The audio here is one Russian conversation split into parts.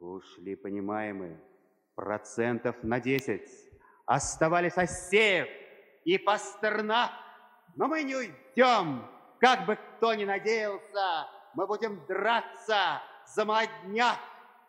Ушли, понимаемые, процентов на 10. Оставались Осеев и Пастернак. Но мы не уйдем, как бы кто ни надеялся. Мы будем драться за молодняк.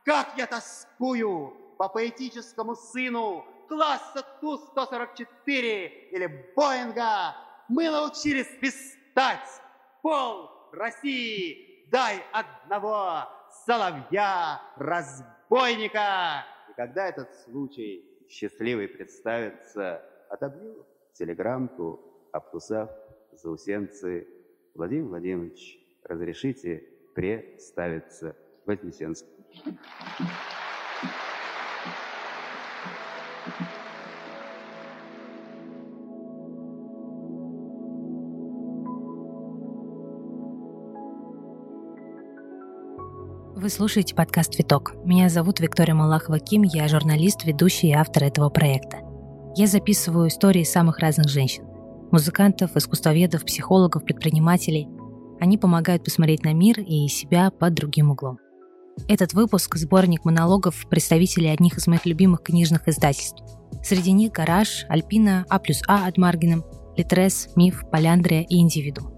Как я тоскую по поэтическому сыну класса Ту-144 или Боинга. Мы научились свистать пол России. Дай одного соловья-разбойника. И когда этот случай счастливый представится, отобью телеграммку, обкусав заусенцы. Владимир Владимирович, разрешите представиться Вознесенск. Вы слушаете подкаст «Виток». Меня зовут Виктория Малахова-Ким, я журналист, ведущий и автор этого проекта. Я записываю истории самых разных женщин. Музыкантов, искусствоведов, психологов, предпринимателей. Они помогают посмотреть на мир и себя под другим углом. Этот выпуск – сборник монологов представителей одних из моих любимых книжных издательств. Среди них «Гараж», «Альпина», «А плюс А» от Маргином, «Литрес», «Миф», «Поляндрия» и «Индивиду».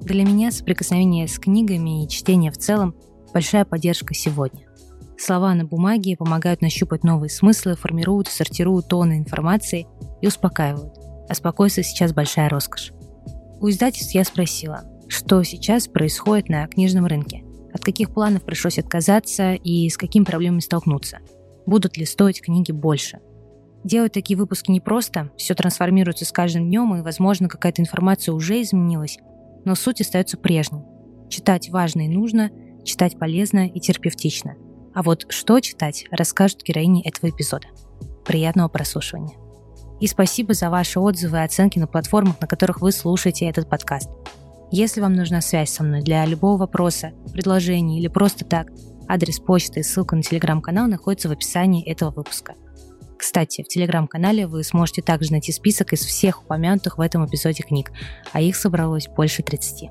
Для меня соприкосновение с книгами и чтение в целом – большая поддержка сегодня. Слова на бумаге помогают нащупать новые смыслы, формируют и сортируют тоны информации и успокаивают. А спокойствие сейчас большая роскошь. У издательств я спросила, что сейчас происходит на книжном рынке, от каких планов пришлось отказаться и с какими проблемами столкнуться, будут ли стоить книги больше. Делать такие выпуски непросто, все трансформируется с каждым днем, и, возможно, какая-то информация уже изменилась, но суть остается прежней. Читать важно и нужно, Читать полезно и терапевтично. А вот что читать, расскажут героини этого эпизода. Приятного прослушивания. И спасибо за ваши отзывы и оценки на платформах, на которых вы слушаете этот подкаст. Если вам нужна связь со мной для любого вопроса, предложения или просто так, адрес почты и ссылка на телеграм-канал находится в описании этого выпуска. Кстати, в телеграм-канале вы сможете также найти список из всех упомянутых в этом эпизоде книг, а их собралось больше 30.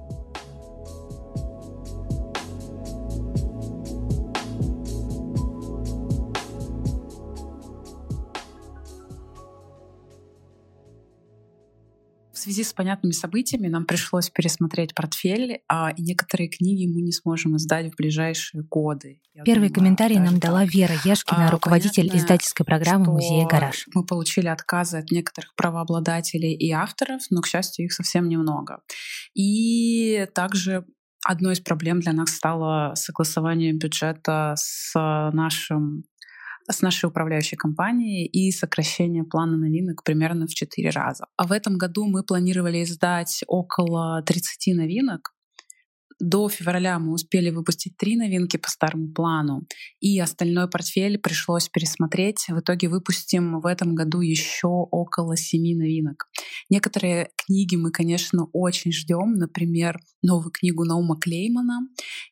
В связи с понятными событиями нам пришлось пересмотреть портфель, а и некоторые книги мы не сможем издать в ближайшие годы. Я Первый думаю, комментарий нам дала Вера Ешкина, а, руководитель понятно, издательской программы Музея «Гараж». Мы получили отказы от некоторых правообладателей и авторов, но, к счастью, их совсем немного. И также Одной из проблем для нас стало согласование бюджета с нашим с нашей управляющей компанией и сокращение плана новинок примерно в 4 раза. А в этом году мы планировали издать около 30 новинок, до февраля мы успели выпустить три новинки по старому плану, и остальной портфель пришлось пересмотреть. В итоге выпустим в этом году еще около семи новинок. Некоторые книги мы, конечно, очень ждем, например, новую книгу Наума Клеймана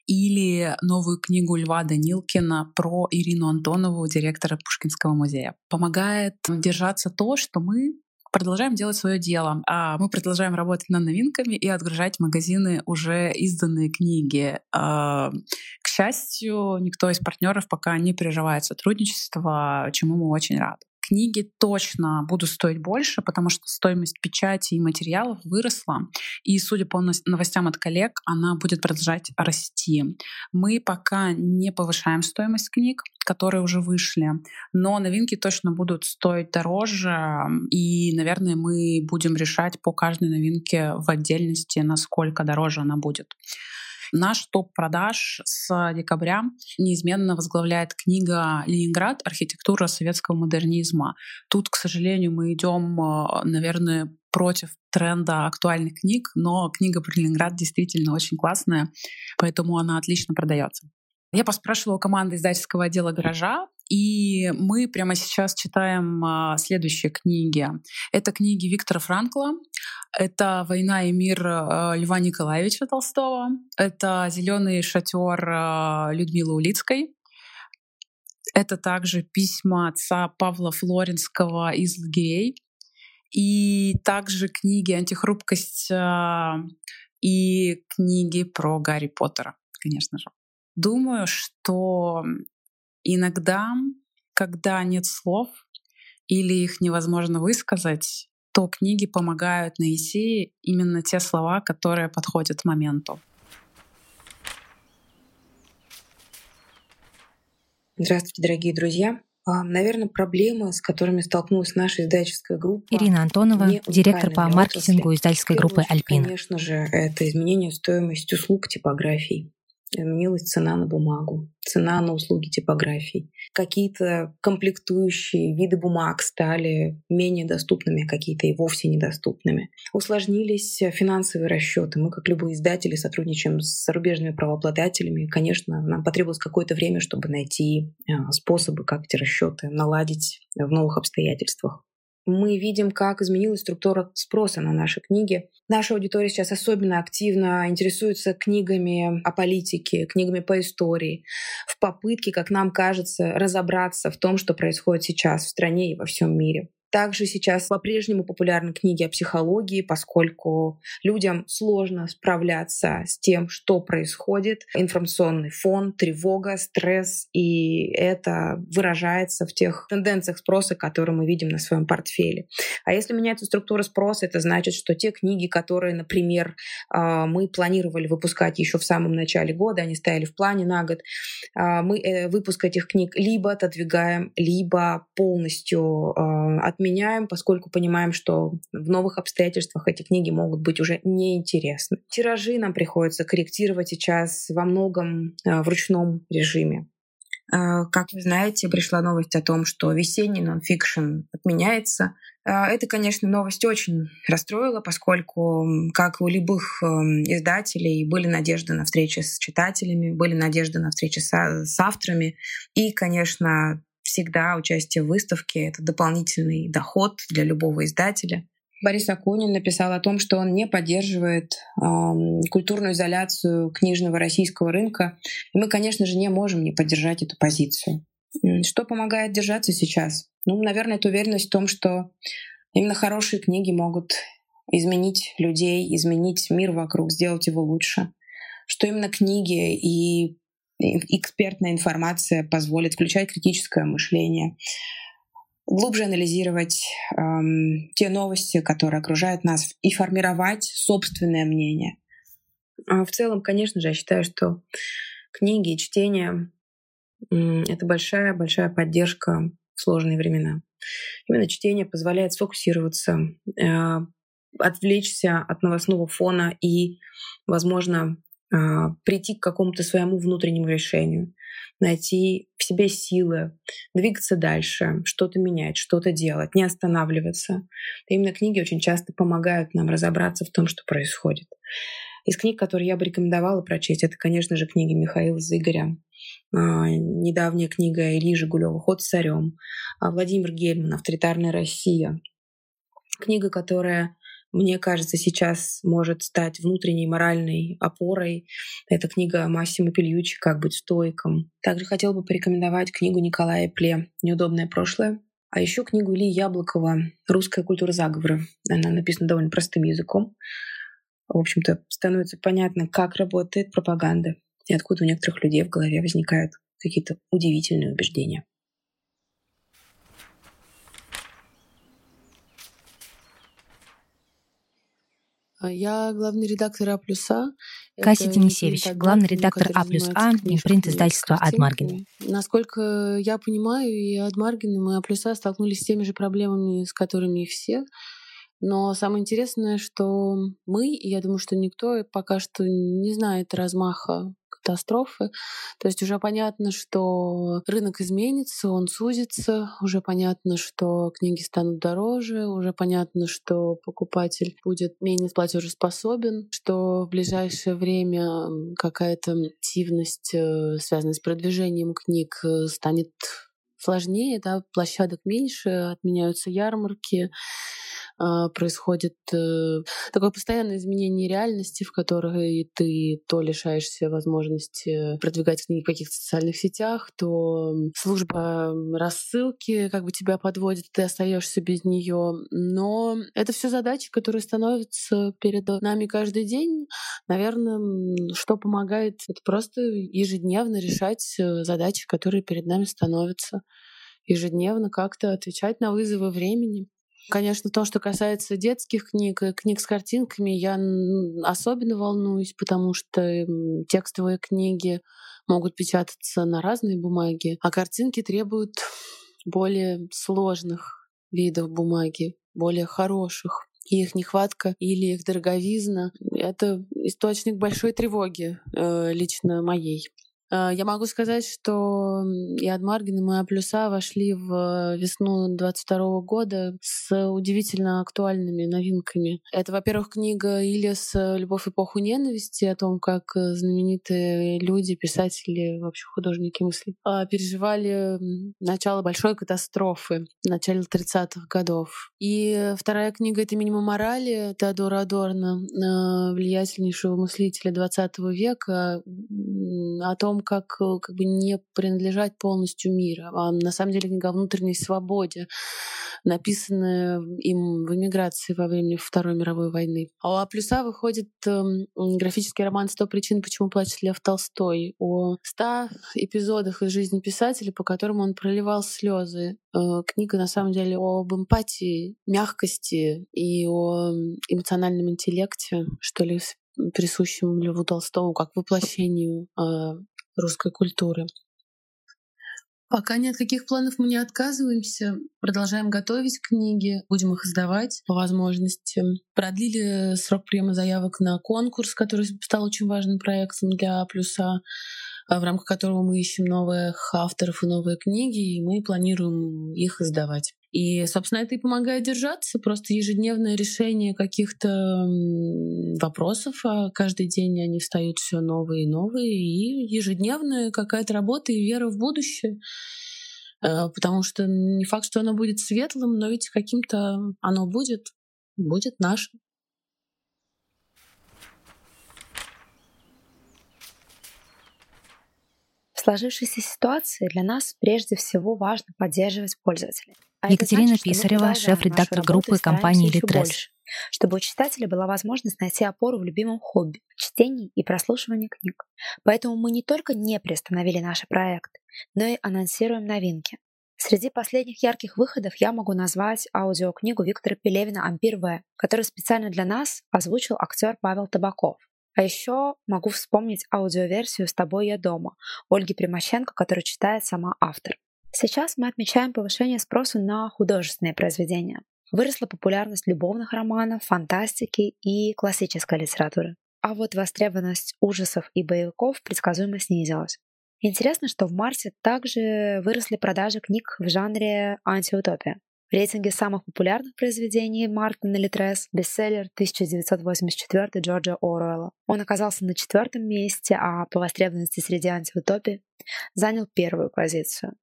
или новую книгу Льва Данилкина про Ирину Антонову, директора Пушкинского музея. Помогает держаться то, что мы продолжаем делать свое дело. А мы продолжаем работать над новинками и отгружать магазины уже изданные книги. А, к счастью, никто из партнеров пока не переживает сотрудничество, чему мы очень рады книги точно будут стоить больше, потому что стоимость печати и материалов выросла. И, судя по новостям от коллег, она будет продолжать расти. Мы пока не повышаем стоимость книг, которые уже вышли, но новинки точно будут стоить дороже. И, наверное, мы будем решать по каждой новинке в отдельности, насколько дороже она будет. Наш топ продаж с декабря неизменно возглавляет книга «Ленинград. Архитектура советского модернизма». Тут, к сожалению, мы идем, э, наверное, против тренда актуальных книг, но книга про Ленинград действительно очень классная, поэтому она отлично продается. Я поспрашивала у команды издательского отдела «Гаража», и мы прямо сейчас читаем а, следующие книги. Это книги Виктора Франкла, это «Война и мир» а, Льва Николаевича Толстого, это «Зеленый шатер» а, Людмилы Улицкой, это также письма отца Павла Флоренского из лагерей, и также книги «Антихрупкость» и книги про Гарри Поттера, конечно же. Думаю, что Иногда, когда нет слов или их невозможно высказать, то книги помогают найти именно те слова, которые подходят моменту. Здравствуйте, дорогие друзья. А, Наверное, проблемы, с которыми столкнулась наша издательская группа. Ирина Антонова, директор по маркетингу издательской группы «Альпина». Конечно же, это изменение стоимости услуг типографий изменилась цена на бумагу, цена на услуги типографий. Какие-то комплектующие виды бумаг стали менее доступными, какие-то и вовсе недоступными. Усложнились финансовые расчеты. Мы, как любые издатели, сотрудничаем с зарубежными правообладателями. Конечно, нам потребовалось какое-то время, чтобы найти а, способы, как эти расчеты наладить в новых обстоятельствах мы видим, как изменилась структура спроса на наши книги. Наша аудитория сейчас особенно активно интересуется книгами о политике, книгами по истории, в попытке, как нам кажется, разобраться в том, что происходит сейчас в стране и во всем мире. Также сейчас по-прежнему популярны книги о психологии, поскольку людям сложно справляться с тем, что происходит. Информационный фон, тревога, стресс, и это выражается в тех тенденциях спроса, которые мы видим на своем портфеле. А если меняется структура спроса, это значит, что те книги, которые, например, а, мы планировали выпускать еще в самом начале года, они стояли в плане на год, а, мы э, выпуск этих книг либо отодвигаем, либо полностью от а, отменяем, поскольку понимаем, что в новых обстоятельствах эти книги могут быть уже неинтересны. Тиражи нам приходится корректировать сейчас во многом э, в ручном режиме. Э, как вы знаете, пришла новость о том, что весенний нонфикшн отменяется. Э, это, конечно, новость очень расстроила, поскольку, как у любых эм, издателей, были надежды на встречи с читателями, были надежды на встречи с, авторами. И, конечно, всегда участие в выставке — это дополнительный доход для любого издателя. Борис Акунин написал о том, что он не поддерживает э, культурную изоляцию книжного российского рынка. И мы, конечно же, не можем не поддержать эту позицию. Что помогает держаться сейчас? Ну, наверное, это уверенность в том, что именно хорошие книги могут изменить людей, изменить мир вокруг, сделать его лучше. Что именно книги и экспертная информация позволит включать критическое мышление, глубже анализировать эм, те новости, которые окружают нас, и формировать собственное мнение. А в целом, конечно же, я считаю, что книги и чтение — это большая-большая поддержка в сложные времена. Именно чтение позволяет сфокусироваться, э, отвлечься от новостного фона и, возможно, прийти к какому-то своему внутреннему решению, найти в себе силы, двигаться дальше, что-то менять, что-то делать, не останавливаться. И именно книги очень часто помогают нам разобраться в том, что происходит. Из книг, которые я бы рекомендовала прочесть, это, конечно же, книги Михаила Зыгоря, а, недавняя книга Ильи Жигулева «Ход царем», а Владимир Гельман «Авторитарная Россия». Книга, которая мне кажется, сейчас может стать внутренней моральной опорой. Это книга Массимо Пельючи «Как быть стойком». Также хотел бы порекомендовать книгу Николая Пле «Неудобное прошлое». А еще книгу Ильи Яблокова «Русская культура заговора». Она написана довольно простым языком. В общем-то, становится понятно, как работает пропаганда и откуда у некоторых людей в голове возникают какие-то удивительные убеждения. Я главный редактор А плюс А. Катя Денисевич, главный редактор А плюс А, импринт издательства Адмаргин. Насколько я понимаю, и Адмаргин, и А плюс А столкнулись с теми же проблемами, с которыми и все. Но самое интересное, что мы, и я думаю, что никто пока что не знает размаха катастрофы. То есть уже понятно, что рынок изменится, он сузится, уже понятно, что книги станут дороже, уже понятно, что покупатель будет менее платежеспособен, что в ближайшее время какая-то активность, э, связанная с продвижением книг, э, станет сложнее, да, площадок меньше, отменяются ярмарки, а, происходит э, такое постоянное изменение реальности, в которой ты то лишаешься возможности продвигать книги в каких-то социальных сетях, то служба рассылки как бы тебя подводит, ты остаешься без нее. Но это все задачи, которые становятся перед нами каждый день. Наверное, что помогает, это просто ежедневно решать э, задачи, которые перед нами становятся ежедневно как-то отвечать на вызовы времени. Конечно, то, что касается детских книг, э, книг с картинками, я особенно волнуюсь, потому что текстовые книги могут печататься на разные бумаги, а картинки требуют более сложных видов бумаги, более хороших. И их нехватка или их дороговизна — это источник большой тревоги э, лично моей. Э, я могу сказать, что и Адмаргин, и моя плюса вошли в весну 22 года с удивительно актуальными новинками. Это, во-первых, книга Ильяс «Любовь эпоху ненависти» о том, как знаменитые люди, писатели, вообще художники мысли, а, переживали начало большой катастрофы в начале 30-х годов. И вторая книга — это «Минимум морали» Теодора Адорна, э, влиятельнейшего мыслителя 20 века, о том, том, как, э, как бы не принадлежать полностью миру, а на самом деле книга о внутренней свободе, написанная им в эмиграции во время Второй мировой войны. А у А плюса выходит э, графический роман «Сто причин, почему плачет Лев Толстой» о ста эпизодах из жизни писателя, по которым он проливал слезы. Э, книга на самом деле об эмпатии, мягкости и о эмоциональном интеллекте, что ли, присущему Льву Толстому как воплощению э, русской культуры. Пока ни от каких планов мы не отказываемся. Продолжаем готовить книги, будем их издавать по возможности. Продлили срок приема заявок на конкурс, который стал очень важным проектом для Плюса, в рамках которого мы ищем новых авторов и новые книги, и мы планируем их издавать. И, собственно, это и помогает держаться. Просто ежедневное решение каких-то вопросов, а каждый день они встают все новые и новые, и ежедневная какая-то работа и вера в будущее. Э, потому что не факт, что оно будет светлым, но ведь каким-то оно будет, будет нашим. В сложившейся ситуации для нас прежде всего важно поддерживать пользователей. А Екатерина значит, Писарева, шеф-редактор группы компании «Литрес». Чтобы у читателя была возможность найти опору в любимом хобби – чтении и прослушивании книг. Поэтому мы не только не приостановили наши проекты, но и анонсируем новинки. Среди последних ярких выходов я могу назвать аудиокнигу Виктора Пелевина «Ампир В», которую специально для нас озвучил актер Павел Табаков. А еще могу вспомнить аудиоверсию «С тобой я дома» Ольги Примаченко, которую читает сама автор. Сейчас мы отмечаем повышение спроса на художественные произведения. Выросла популярность любовных романов, фантастики и классической литературы. А вот востребованность ужасов и боевиков предсказуемо снизилась. Интересно, что в марте также выросли продажи книг в жанре антиутопия. В рейтинге самых популярных произведений Мартина Литрес бестселлер 1984 Джорджа Оруэлла. Он оказался на четвертом месте, а по востребованности среди антиутопий занял первую позицию.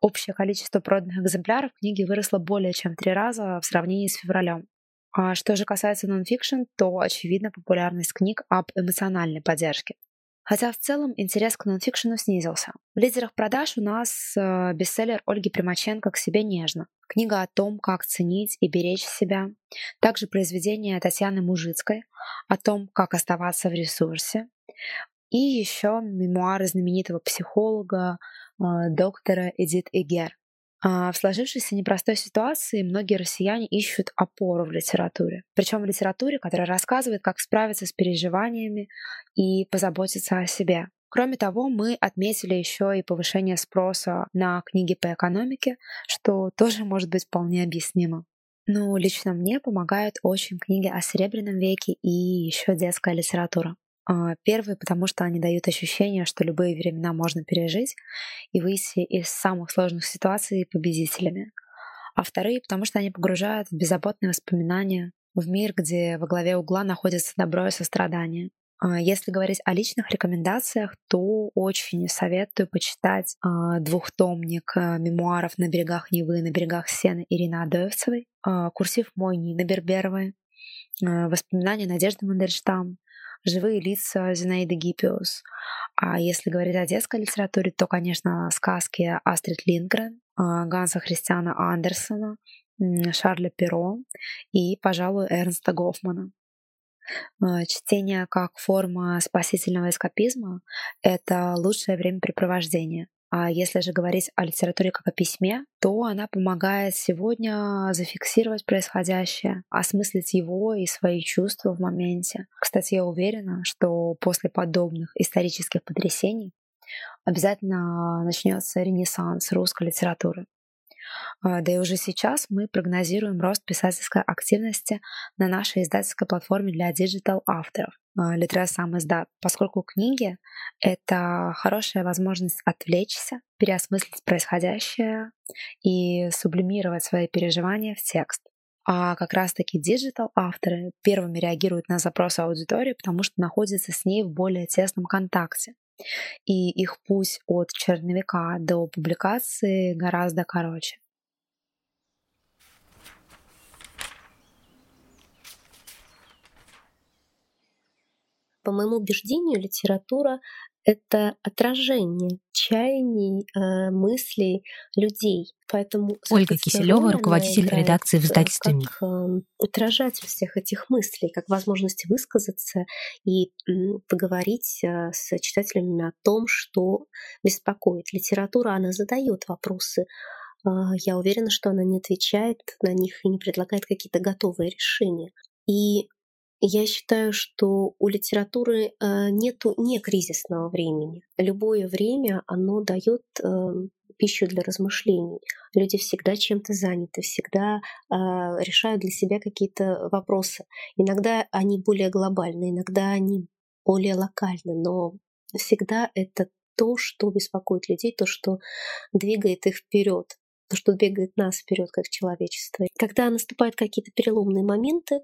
Общее количество проданных экземпляров книги выросло более чем в три раза в сравнении с февралем. А что же касается нонфикшн, то очевидна популярность книг об эмоциональной поддержке. Хотя в целом интерес к нонфикшену снизился. В лидерах продаж у нас э, бестселлер Ольги Примаченко «К себе нежно». Книга о том, как ценить и беречь себя. Также произведение Татьяны Мужицкой о том, как оставаться в ресурсе. И еще мемуары знаменитого психолога доктора Эдит Эгер. А в сложившейся непростой ситуации многие россияне ищут опору в литературе. Причем в литературе, которая рассказывает, как справиться с переживаниями и позаботиться о себе. Кроме того, мы отметили еще и повышение спроса на книги по экономике, что тоже может быть вполне объяснимо. Ну, лично мне помогают очень книги о Серебряном веке и еще детская литература. А, первый, потому что они дают ощущение, что любые времена можно пережить и выйти из самых сложных ситуаций победителями. А вторые, потому что они погружают в беззаботные воспоминания, в мир, где во главе угла находится добро и сострадание. А, если говорить о личных рекомендациях, то очень советую почитать а, двухтомник мемуаров «На берегах Невы, на берегах Сены» Ирины Адоевцевой, курсив мой Нины Берберовой, воспоминания Надежды Мандельштам, живые лица Зинаиды Гиппиус. А если говорить о детской литературе, то, конечно, сказки Астрид Лингрен, Ганса Христиана Андерсона, Шарля Перо и, пожалуй, Эрнста Гофмана. А, чтение как форма спасительного эскапизма — это лучшее времяпрепровождение. А если же говорить о литературе как о письме, то она помогает сегодня зафиксировать происходящее, осмыслить его и свои чувства в моменте. Кстати, я уверена, что после подобных исторических потрясений обязательно начнется ренессанс русской литературы. А, да и уже сейчас мы прогнозируем рост писательской активности на нашей издательской платформе для digital-авторов Литрес Самиздат, поскольку книги — это хорошая возможность отвлечься, переосмыслить происходящее и сублимировать свои переживания в текст. А как раз-таки digital-авторы первыми реагируют на запросы аудитории, потому что находятся с ней в более тесном контакте. И их путь от черновика до публикации гораздо короче. По моему убеждению, литература — это отражение чаяний, э, мыслей людей. Поэтому Ольга Киселева, руководитель редакции в издательстве МИ. Как э, отражатель всех этих мыслей, как возможность высказаться и поговорить э, с читателями о том, что беспокоит. Литература, она задает вопросы, я уверена, что она не отвечает на них и не предлагает какие-то готовые решения. И я считаю, что у литературы э, нету не кризисного времени. Любое время оно дает эм, пищу для размышлений. Люди всегда чем-то заняты, всегда э, решают для себя какие-то вопросы. Иногда они более глобальны, иногда они более локальны, но всегда это то, что беспокоит людей, то, что двигает их вперед, то, что двигает нас вперед как человечество. Когда наступают какие-то переломные моменты,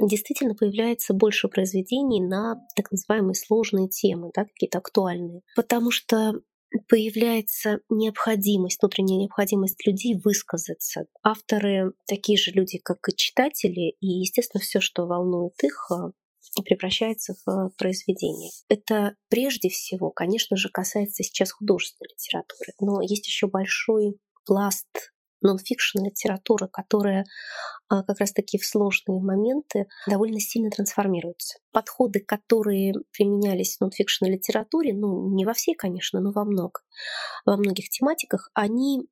действительно появляется больше произведений на так называемые сложные темы, да, какие-то актуальные. Потому что появляется необходимость, внутренняя необходимость людей высказаться. Авторы такие же люди, как и читатели, и, естественно, все, что волнует их, а, превращается в произведение. Это прежде всего, конечно же, касается сейчас художественной литературы, но есть еще большой пласт нон-фикшн литературы, которая а, как раз-таки в сложные моменты довольно сильно трансформируются. Подходы, которые применялись в нон-фикшн литературе, ну, не во всей, конечно, но во многих, во многих тематиках, они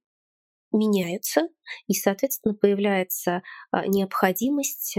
меняются, и, соответственно, появляется а, необходимость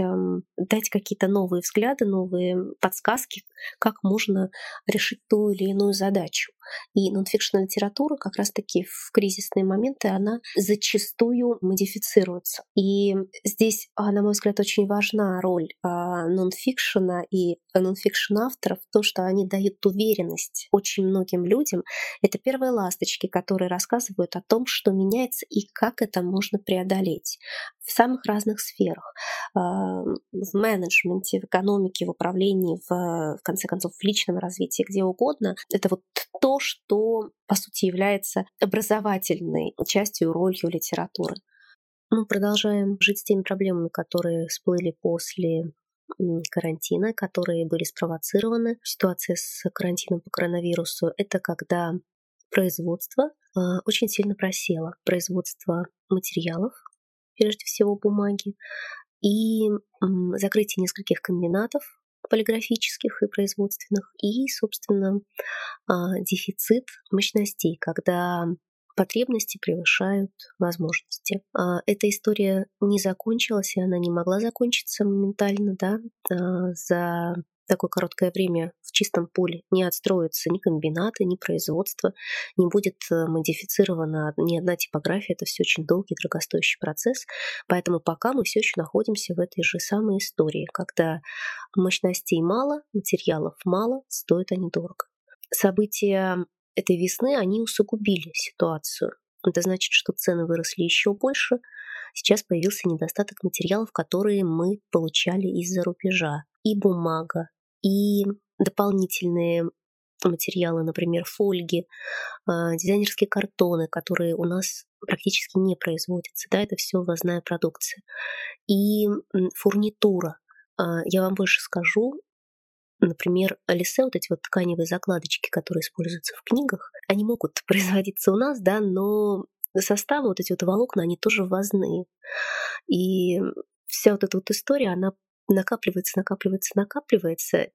дать какие-то новые взгляды, новые подсказки, как можно решить ту или иную задачу. И нонфикшн литература как раз-таки в кризисные моменты, она зачастую модифицируется. И здесь, а, на мой взгляд, очень важна роль а, нонфикшена и нонфикшн авторов, то, что они дают уверенность очень многим людям. Это первые ласточки, которые рассказывают о том, что меняется и как это можно преодолеть в самых разных сферах. А, в менеджменте, в экономике, в управлении, в, в конце концов, в личном развитии, где угодно. Это вот то, что, по сути, является образовательной частью, ролью литературы. Мы продолжаем жить с теми проблемами, которые всплыли после карантина, которые были спровоцированы. Ситуация с карантином по коронавирусу — это когда производство э, очень сильно просело. Производство материалов, прежде всего бумаги, и закрытие нескольких комбинатов полиграфических и производственных, и, собственно, а, дефицит мощностей, когда потребности превышают возможности. А, эта история не закончилась, и она не могла закончиться моментально, да, а, за такое короткое время в чистом поле не отстроятся ни комбинаты, ни производство, не будет э, модифицирована ни одна типография. Это все очень долгий, дорогостоящий процесс. Поэтому пока мы все еще находимся в этой же самой истории, когда мощностей мало, материалов мало, стоят они дорого. События этой весны, они усугубили ситуацию. Это значит, что цены выросли еще больше. Сейчас появился недостаток материалов, которые мы получали из-за рубежа. И бумага, и дополнительные материалы, например, фольги, а, дизайнерские картоны, которые у нас практически не производятся. Да, это все ввозная продукция. И фурнитура. А, я вам больше скажу, Например, лисе, вот эти вот тканевые закладочки, которые используются в книгах, они могут производиться у нас, да, но составы, вот эти вот волокна, они тоже ввозные. И вся вот эта вот история, она накапливается, накапливается, накапливается,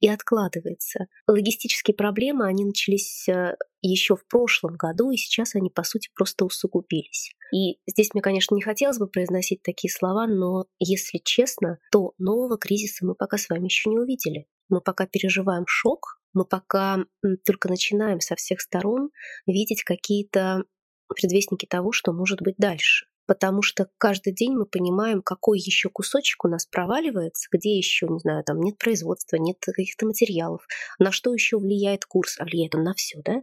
и откладывается. Логистические проблемы, они начались э, еще в прошлом году, и сейчас они, по сути, просто усугубились. И здесь мне, конечно, не хотелось бы произносить такие слова, но, если честно, то нового кризиса мы пока с вами еще не увидели. Мы пока переживаем шок, мы пока только начинаем со всех сторон видеть какие-то предвестники того, что может быть дальше потому что каждый день мы понимаем, какой еще кусочек у нас проваливается, где еще, не знаю, там нет производства, нет каких-то материалов, на что еще влияет курс, а влияет он на все, да?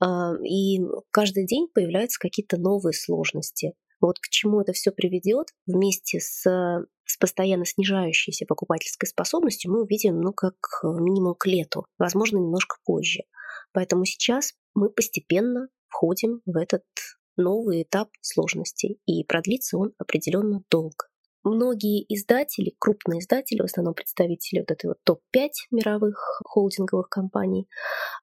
А, и каждый день появляются какие-то новые сложности. Вот к чему это все приведет вместе с, с постоянно снижающейся покупательской способностью мы увидим, ну, как минимум к лету, возможно, немножко позже. Поэтому сейчас мы постепенно входим в этот новый этап сложностей, и продлится он определенно долго. Многие издатели, крупные издатели, в основном представители вот этой вот топ-5 мировых холдинговых компаний,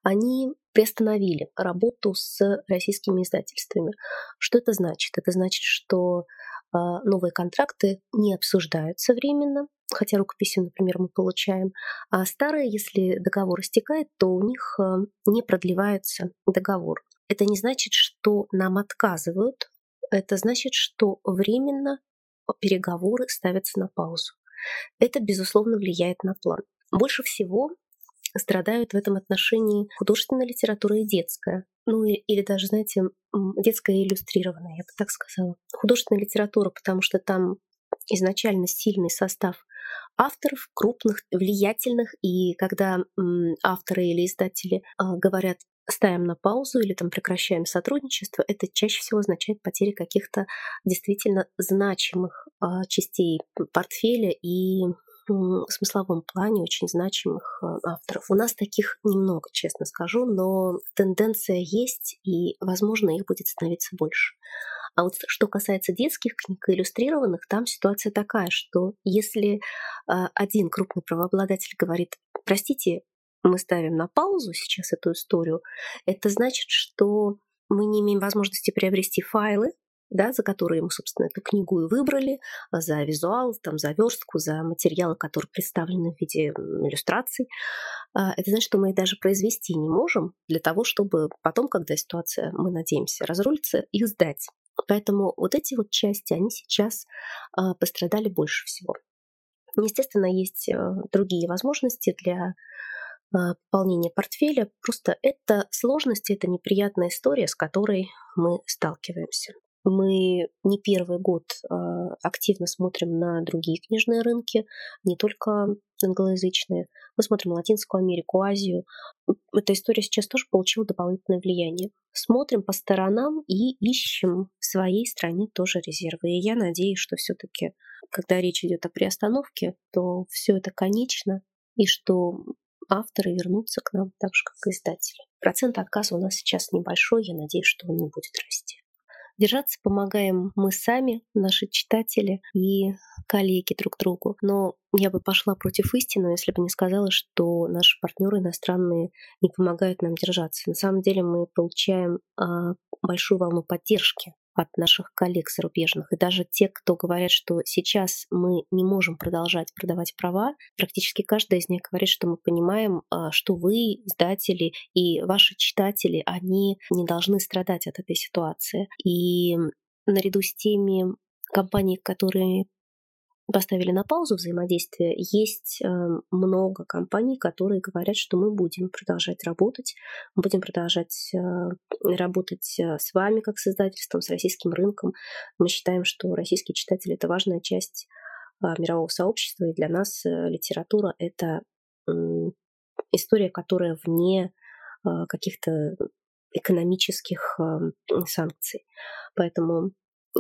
они приостановили работу с российскими издательствами. Что это значит? Это значит, что а, новые контракты не обсуждаются временно, хотя рукописи, например, мы получаем, а старые, если договор истекает, то у них а, не продлевается договор. Это не значит, что нам отказывают, это значит, что временно переговоры ставятся на паузу. Это, безусловно, влияет на план. Больше всего страдают в этом отношении художественная литература и детская. Ну или даже, знаете, детская иллюстрированная, я бы так сказала. Художественная литература, потому что там изначально сильный состав авторов, крупных, влиятельных, и когда авторы или издатели а, говорят ставим на паузу или там прекращаем сотрудничество, это чаще всего означает потери каких-то действительно значимых э, частей портфеля и в смысловом плане очень значимых а, авторов. У нас таких немного, честно скажу, но тенденция есть, и, возможно, их будет становиться больше. А вот что касается детских книг и иллюстрированных, там ситуация такая, что если э, один крупный правообладатель говорит, простите, мы ставим на паузу сейчас эту историю, это значит, что мы не имеем возможности приобрести файлы, да, за которые мы, собственно, эту книгу и выбрали, за визуал, там, за верстку, за материалы, которые представлены в виде иллюстраций. А, это значит, что мы их даже произвести не можем для того, чтобы потом, когда ситуация, мы надеемся, разрулится, их сдать. Поэтому вот эти вот части, они сейчас а, пострадали больше всего. Естественно, есть а, другие возможности для а, пополнения портфеля. Просто это сложность, это неприятная история, с которой мы сталкиваемся. Мы не первый год а, активно смотрим на другие книжные рынки, не только англоязычные. Мы смотрим Латинскую Америку, Азию. Эта история сейчас тоже получила дополнительное влияние. Смотрим по сторонам и ищем в своей стране тоже резервы. И я надеюсь, что все-таки, когда речь идет о приостановке, то все это конечно, и что авторы вернутся к нам так же, как и издатели. Процент отказа у нас сейчас небольшой, я надеюсь, что он не будет расти. Держаться помогаем мы сами, наши читатели и коллеги друг другу. Но я бы пошла против истины, если бы не сказала, что наши партнеры иностранные не помогают нам держаться. На самом деле мы получаем а, большую волну поддержки от наших коллег зарубежных. И даже те, кто говорят, что сейчас мы не можем продолжать продавать права, практически каждая из них говорит, что мы понимаем, а, что вы, издатели и ваши читатели, они не должны страдать от этой ситуации. И наряду с теми компаниями, которые поставили на паузу взаимодействие, есть э, много компаний, которые говорят, что мы будем продолжать работать, будем продолжать э, работать э, с вами как с издательством, с российским рынком. Мы считаем, что российские читатели — это важная часть мирового сообщества, и для нас литература — это история, которая вне каких-то экономических санкций. Поэтому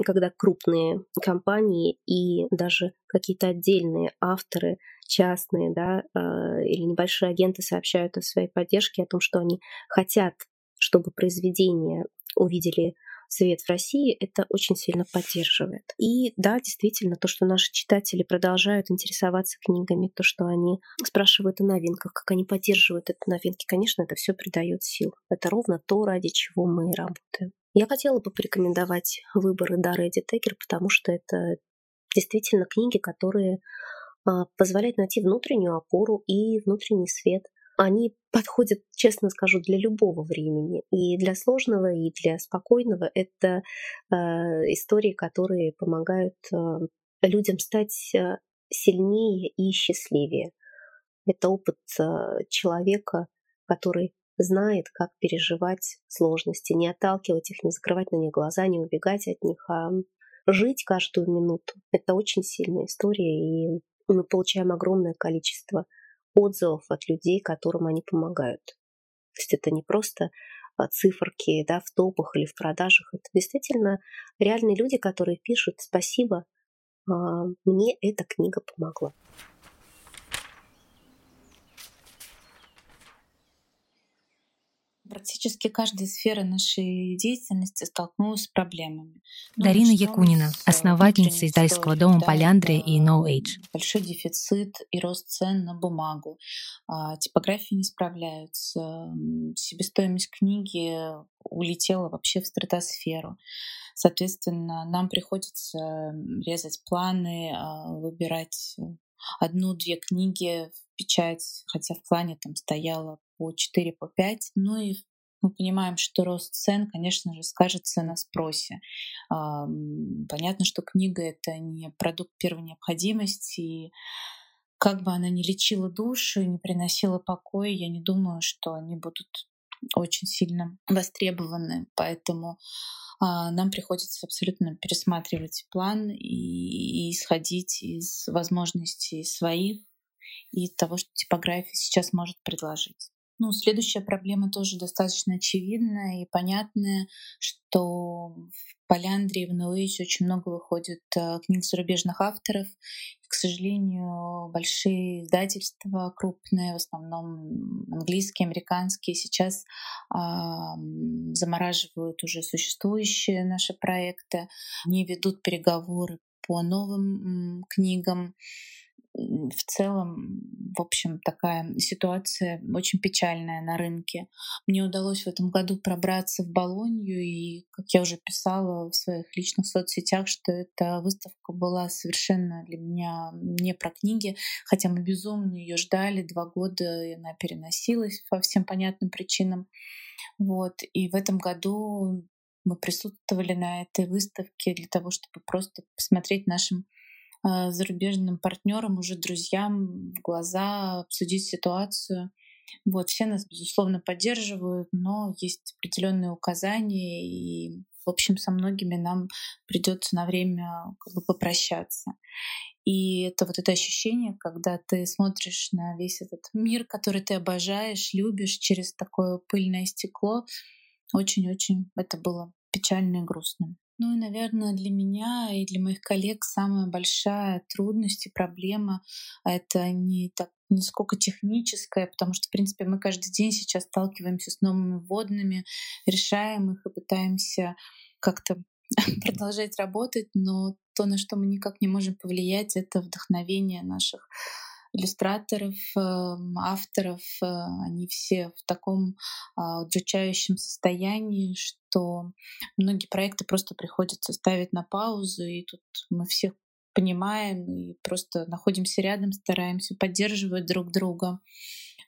когда крупные компании и даже какие-то отдельные авторы частные, да, э, или небольшие агенты сообщают о своей поддержке, о том, что они хотят, чтобы произведения увидели свет в России, это очень сильно поддерживает. И да, действительно, то, что наши читатели продолжают интересоваться книгами, то, что они спрашивают о новинках, как они поддерживают эти новинки, конечно, это все придает сил. Это ровно то, ради чего мы и работаем. Я хотела бы порекомендовать выборы Дары Эдди потому что это действительно книги, которые а, позволяют найти внутреннюю опору и внутренний свет они подходят, честно скажу, для любого времени. И для сложного, и для спокойного. Это э, истории, которые помогают э, людям стать э, сильнее и счастливее. Это опыт э, человека, который знает, как переживать сложности, не отталкивать их, не закрывать на них глаза, не убегать от них, а жить каждую минуту. Это очень сильная история, и мы получаем огромное количество отзывов от людей, которым они помогают. То есть это не просто а, циферки да, в топах или в продажах. Это действительно реальные люди, которые пишут «Спасибо, а, мне эта книга помогла». Практически каждая сфера нашей деятельности столкнулась с проблемами. Ну, Дарина Якунина, основательница издательского дома «Поляндрия» и «No Age». Большой дефицит и рост цен на бумагу. А, типографии не справляются. Себестоимость книги улетела вообще в стратосферу. Соответственно, нам приходится резать планы, а, выбирать одну-две книги в печать, хотя в плане там стояло по 4, по 5. Ну и мы понимаем, что рост цен, конечно же, скажется на спросе. Понятно, что книга — это не продукт первой необходимости, и как бы она ни лечила души, не приносила покоя, я не думаю, что они будут очень сильно востребованы. Поэтому а, нам приходится абсолютно пересматривать план и, и исходить из возможностей своих и того, что типография сейчас может предложить. Ну, следующая проблема тоже достаточно очевидная и понятная, что в Поляндрии в Нуэйче очень много выходит э, книг зарубежных авторов. К сожалению, большие издательства крупные, в основном английские, американские, сейчас э, замораживают уже существующие наши проекты, не ведут переговоры по новым книгам в целом, в общем, такая ситуация очень печальная на рынке. Мне удалось в этом году пробраться в Болонью, и, как я уже писала в своих личных соцсетях, что эта выставка была совершенно для меня не про книги, хотя мы безумно ее ждали два года, и она переносилась по всем понятным причинам. Вот. И в этом году мы присутствовали на этой выставке для того, чтобы просто посмотреть нашим зарубежным партнерам, уже друзьям в глаза, обсудить ситуацию. Вот, все нас, безусловно, поддерживают, но есть определенные указания, и, в общем, со многими нам придется на время как бы попрощаться. И это вот это ощущение, когда ты смотришь на весь этот мир, который ты обожаешь, любишь через такое пыльное стекло, очень-очень это было печально и грустно. Ну и, наверное, для меня и для моих коллег самая большая трудность и проблема — это не так не сколько техническая, потому что, в принципе, мы каждый день сейчас сталкиваемся с новыми вводными, решаем их и пытаемся как-то продолжать работать, но то, на что мы никак не можем повлиять, это вдохновение наших иллюстраторов, эм, авторов, э, они все в таком а, удручающем состоянии, что многие проекты просто приходится ставить на паузу, и тут мы всех понимаем и просто находимся рядом, стараемся поддерживать друг друга.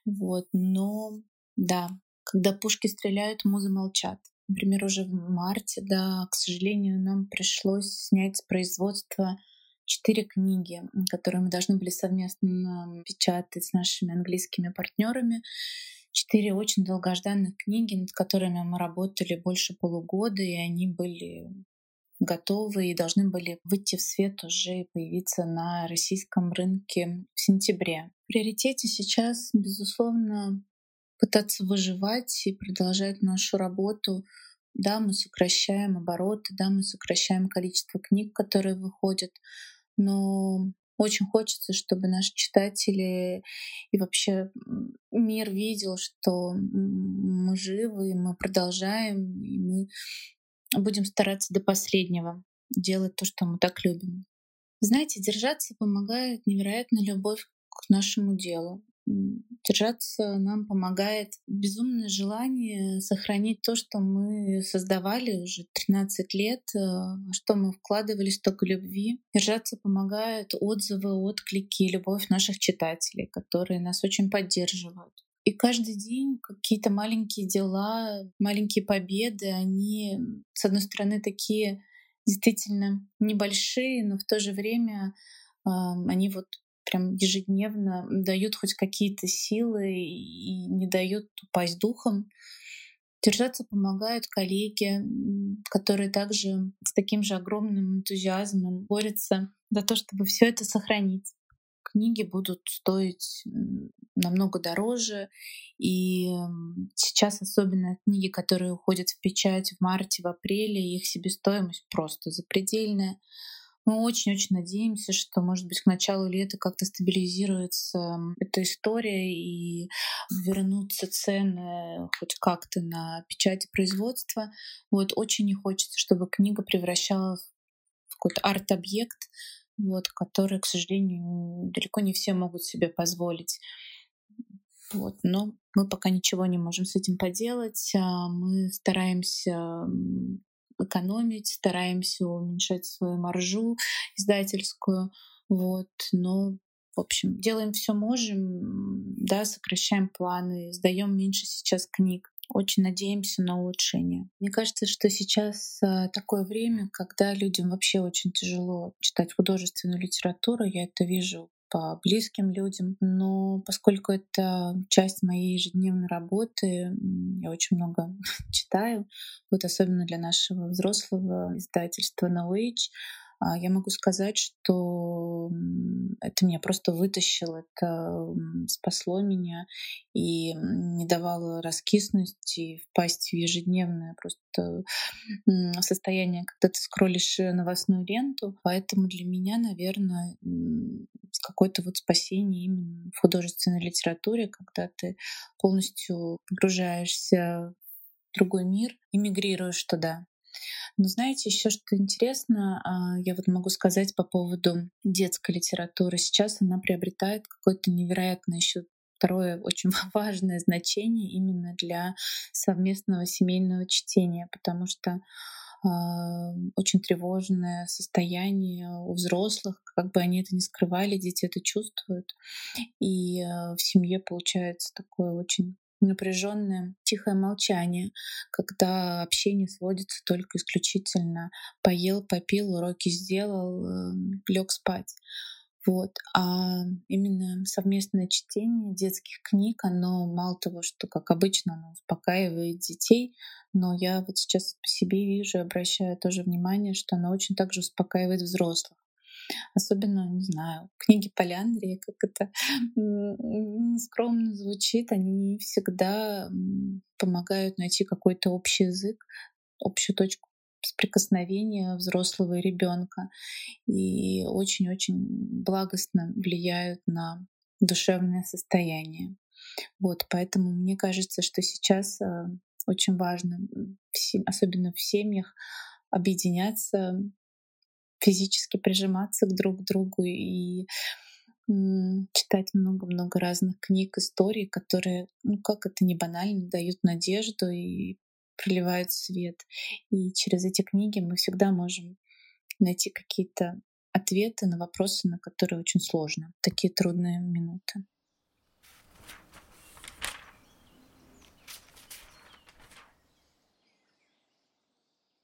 Вот. Но да, когда пушки стреляют, музы молчат. Например, уже в марте, да, к сожалению, нам пришлось снять с производства четыре книги, которые мы должны были совместно печатать с нашими английскими партнерами. Четыре очень долгожданных книги, над которыми мы работали больше полугода, и они были готовы и должны были выйти в свет уже и появиться на российском рынке в сентябре. В приоритете сейчас, безусловно, пытаться выживать и продолжать нашу работу. Да, мы сокращаем обороты, да, мы сокращаем количество книг, которые выходят, но Очень хочется, чтобы наши читатели и вообще мир видел, что мы живы, мы продолжаем, и мы будем стараться до последнего делать то, что мы так любим. Знаете, держаться помогает невероятная любовь к нашему делу. Держаться нам помогает безумное желание сохранить то, что мы создавали уже 13 лет, э, что мы вкладывали столько любви. Держаться помогают отзывы, отклики, любовь наших читателей, которые нас очень поддерживают. И каждый день какие-то маленькие дела, маленькие победы, они, с одной стороны, такие действительно небольшие, но в то же время они вот прям ежедневно дают хоть какие-то силы и не дают упасть духом. Держаться помогают коллеги, которые также с таким же огромным энтузиазмом борются за то, чтобы все это сохранить. Книги будут стоить намного дороже, и сейчас особенно книги, которые уходят в печать в марте, в апреле, их себестоимость просто запредельная. Мы очень-очень надеемся, что, может быть, к началу лета как-то стабилизируется эта история и вернутся цены хоть как-то на печать и производство. Вот очень не хочется, чтобы книга превращалась в какой-то арт-объект, вот, который, к сожалению, далеко не все могут себе позволить. Вот, но мы пока ничего не можем с этим поделать. А мы стараемся экономить, стараемся уменьшать свою маржу издательскую. Вот, но в общем, делаем все можем, да, сокращаем планы, сдаем меньше сейчас книг. Очень надеемся на улучшение. Мне кажется, что сейчас а, такое время, когда людям вообще очень тяжело читать художественную литературу. Я это вижу по близким людям. Но поскольку это часть моей ежедневной работы, я очень много читаю, вот особенно для нашего взрослого издательства No Age, я могу сказать, что это меня просто вытащило, это спасло меня и не давало раскиснуть и впасть в ежедневное просто состояние, когда ты скроллишь новостную ленту. Поэтому для меня, наверное, какое-то вот спасение именно в художественной литературе, когда ты полностью погружаешься в другой мир и туда. Но знаете, еще что интересно, а, я вот могу сказать по поводу детской литературы. Сейчас она приобретает какое-то невероятное еще второе очень важное значение именно для совместного семейного чтения, потому что э, очень тревожное состояние у взрослых, как бы они это ни скрывали, дети это чувствуют. И э, в семье получается такое очень напряженное тихое молчание, когда общение сводится только исключительно поел, попил, уроки сделал, эм, лег спать. Вот. А именно совместное чтение детских книг, оно мало того, что, как обычно, оно успокаивает детей, но я вот сейчас по себе вижу, обращаю тоже внимание, что оно очень также успокаивает взрослых. Особенно, не знаю, книги Поляндрии, как это скромно звучит, они всегда помогают найти какой-то общий язык, общую точку соприкосновения взрослого и ребенка и очень-очень благостно влияют на душевное состояние. Вот, поэтому мне кажется, что сейчас э, очень важно, особенно в семьях, объединяться, физически прижиматься к друг другу и читать много-много разных книг, историй, которые, ну как это не банально, дают надежду и проливают свет. И через эти книги мы всегда можем найти какие-то ответы на вопросы, на которые очень сложно. Такие трудные минуты.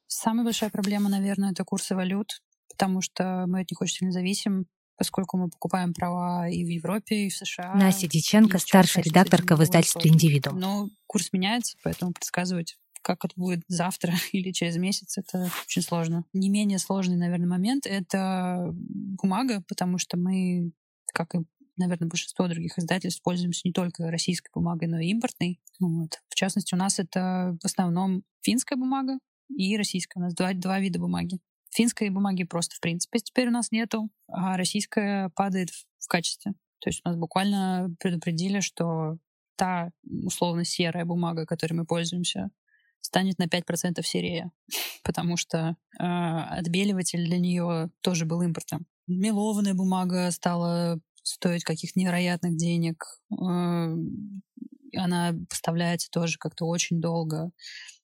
Самая большая проблема, наверное, это курсы валют потому что мы от них очень сильно зависим, поскольку мы покупаем права и в Европе, и в США. Настя Диченко, старшая редакторка в издательстве «Индивидуум». Но курс меняется, поэтому предсказывать как это будет завтра или через месяц, это очень сложно. Не менее сложный, наверное, момент — это бумага, потому что мы, как и наверное, большинство других издательств пользуемся не только российской бумагой, но и импортной. Вот. В частности, у нас это в основном финская бумага и российская. У нас два, два вида бумаги. Финской бумаги просто, в принципе, теперь у нас нету, а российская падает в качестве. То есть у нас буквально предупредили, что та условно серая бумага, которой мы пользуемся, станет на 5% серее, потому что э, отбеливатель для нее тоже был импортом. Мелованная бумага стала стоить каких-то невероятных денег. Э, она поставляется тоже как-то очень долго.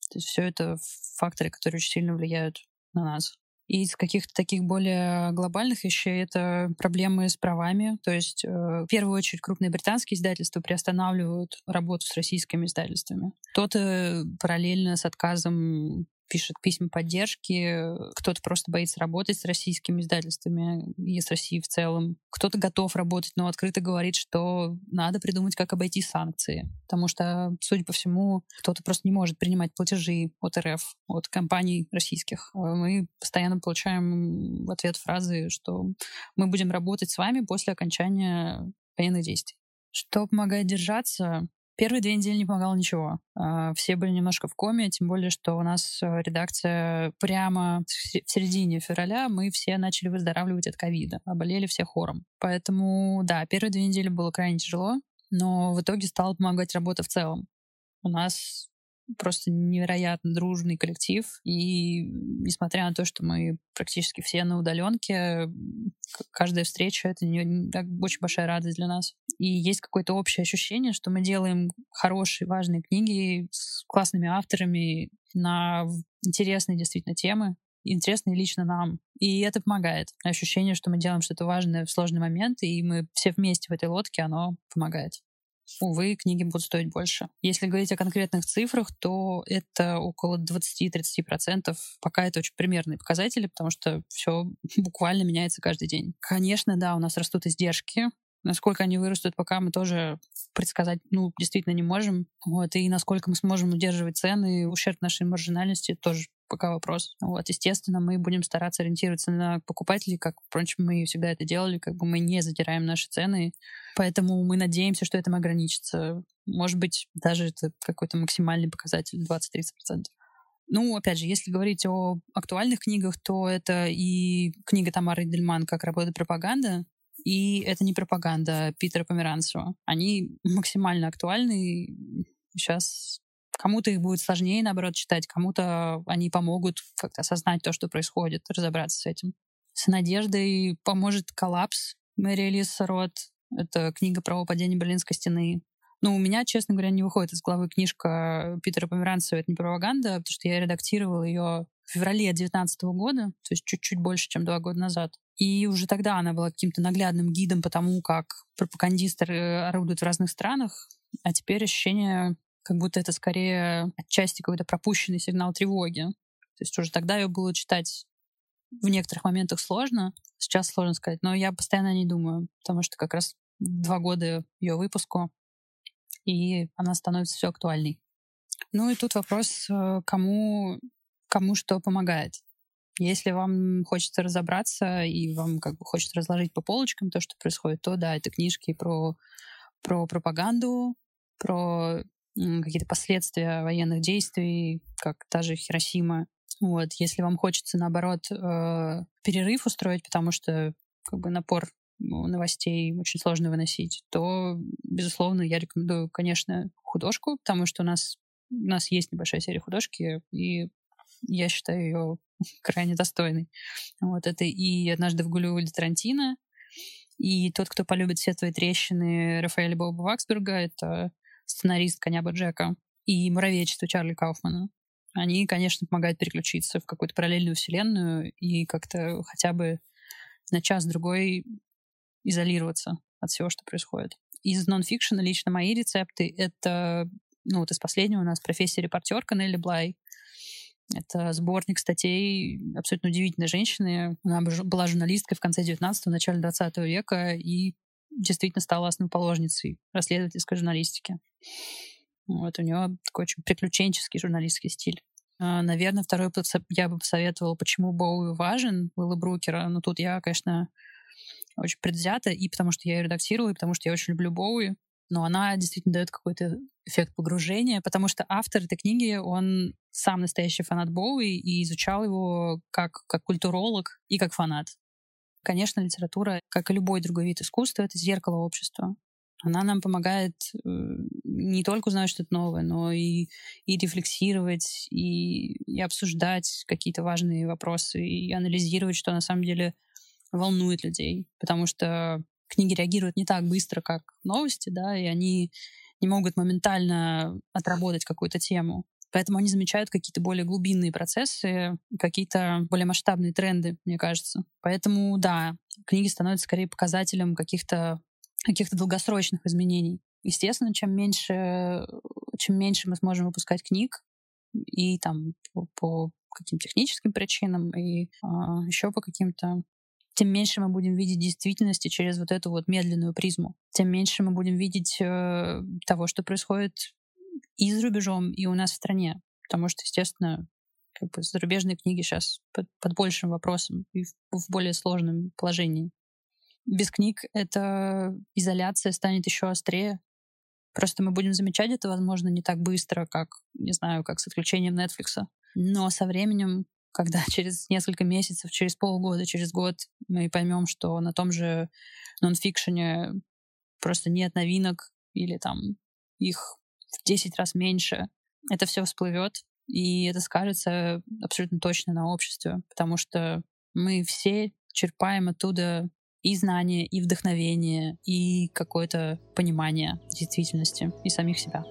То есть все это факторы, которые очень сильно влияют на нас. И из каких-то таких более глобальных вещей это проблемы с правами. То есть, э, в первую очередь, крупные британские издательства приостанавливают работу с российскими издательствами. Кто-то параллельно с отказом пишет письма поддержки, кто-то просто боится работать с российскими издательствами и с Россией в целом. Кто-то готов работать, но открыто говорит, что надо придумать, как обойти санкции. Потому что, судя по всему, кто-то просто не может принимать платежи от РФ, от компаний российских. Мы постоянно получаем в ответ фразы, что мы будем работать с вами после окончания военных действий. Что помогает держаться? Первые две недели не помогало ничего. А, все были немножко в коме, тем более, что у нас э, редакция прямо в середине февраля мы все начали выздоравливать от ковида, а болели все хором. Поэтому, да, первые две недели было крайне тяжело, но в итоге стала помогать работа в целом. У нас просто невероятно дружный коллектив. И несмотря на то, что мы практически все на удаленке, каждая встреча — это очень большая радость для нас. И есть какое-то общее ощущение, что мы делаем хорошие, важные книги с классными авторами на интересные действительно темы, интересные лично нам. И это помогает. Ощущение, что мы делаем что-то важное в сложный момент, и мы все вместе в этой лодке, оно помогает увы, книги будут стоить больше. Если говорить о конкретных цифрах, то это около 20-30%. Пока это очень примерные показатели, потому что все буквально меняется каждый день. Конечно, да, у нас растут издержки, Насколько они вырастут, пока мы тоже предсказать, ну, действительно не можем. Вот, и насколько мы сможем удерживать цены, ущерб нашей маржинальности тоже пока вопрос. Вот, естественно, мы будем стараться ориентироваться на покупателей, как, впрочем, мы всегда это делали, как бы мы не задираем наши цены, поэтому мы надеемся, что этим ограничится. Может быть, даже это какой-то максимальный показатель 20-30%. Ну, опять же, если говорить о актуальных книгах, то это и книга Тамары Дельман «Как работает пропаганда», и это не пропаганда Питера Померанцева. Они максимально актуальны. Сейчас кому-то их будет сложнее, наоборот, читать, кому-то они помогут как-то осознать то, что происходит, разобраться с этим. С надеждой поможет «Коллапс» Мэри Элис Рот. Это книга про падение Берлинской стены. Ну, у меня, честно говоря, не выходит из головы книжка Питера Померанцева «Это не пропаганда», потому что я редактировала ее в феврале 2019 года, то есть чуть-чуть больше, чем два года назад. И уже тогда она была каким-то наглядным гидом по тому, как пропагандисты орудуют в разных странах. А теперь ощущение, как будто это скорее отчасти какой-то пропущенный сигнал тревоги. То есть уже тогда ее было читать в некоторых моментах сложно, сейчас сложно сказать, но я постоянно о ней думаю, потому что как раз два года ее выпуску, и она становится все актуальней. Ну и тут вопрос, э, кому, кому что помогает. Если вам хочется разобраться и вам как бы хочется разложить по полочкам то, что происходит, то да, это книжки про, про пропаганду, про какие-то последствия военных действий, как та же Хиросима. Вот. Если вам хочется, наоборот, э, перерыв устроить, потому что как бы напор новостей очень сложно выносить, то, безусловно, я рекомендую, конечно, художку, потому что у нас, у нас есть небольшая серия художки, и я считаю ее крайне достойной. Вот это и «Однажды в Голливуде» Тарантино, и тот, кто полюбит все твои трещины Рафаэля Боба Ваксберга, это сценарист «Коня Боджека», и «Муравейчество» Чарли Кауфмана. Они, конечно, помогают переключиться в какую-то параллельную вселенную и как-то хотя бы на час-другой изолироваться от всего, что происходит. Из нонфикшена лично мои рецепты — это, ну вот из последнего у нас профессия репортерка Нелли Блай. Это сборник статей абсолютно удивительной женщины. Она была журналисткой в конце 19-го, начале 20 века и действительно стала основоположницей расследовательской журналистики. Вот у нее такой очень приключенческий журналистский стиль. А, наверное, второй я бы посоветовала, почему Боуи важен, Уилла Брукера. Но тут я, конечно, очень предвзята, и потому что я ее редактирую, и потому что я очень люблю Боуи. Но она действительно дает какой-то эффект погружения, потому что автор этой книги, он сам настоящий фанат Боуи и изучал его как, как культуролог и как фанат. Конечно, литература, как и любой другой вид искусства, это зеркало общества. Она нам помогает э, не только узнать что-то новое, но и, и рефлексировать, и, и обсуждать какие-то важные вопросы, и анализировать, что на самом деле волнует людей. Потому что книги реагируют не так быстро, как новости, да, и они не могут моментально отработать какую-то тему. Поэтому они замечают какие-то более глубинные процессы, какие-то более масштабные тренды, мне кажется. Поэтому, да, книги становятся скорее показателем каких-то каких-то долгосрочных изменений. Естественно, чем меньше, чем меньше мы сможем выпускать книг, и там по, по каким-то техническим причинам, и а, еще по каким-то тем меньше мы будем видеть действительности через вот эту вот медленную призму, тем меньше мы будем видеть э, того, что происходит и за рубежом, и у нас в стране. Потому что, естественно, как бы зарубежные книги сейчас под, под большим вопросом и в, в более сложном положении. Без книг эта изоляция станет еще острее. Просто мы будем замечать это, возможно, не так быстро, как, не знаю, как с отключением Netflix. Но со временем, когда через несколько месяцев, через полгода, через год мы поймем, что на том же нонфикшене просто нет новинок или там их в 10 раз меньше, это все всплывет, и это скажется абсолютно точно на обществе, потому что мы все черпаем оттуда и знания, и вдохновение, и какое-то понимание действительности и самих себя.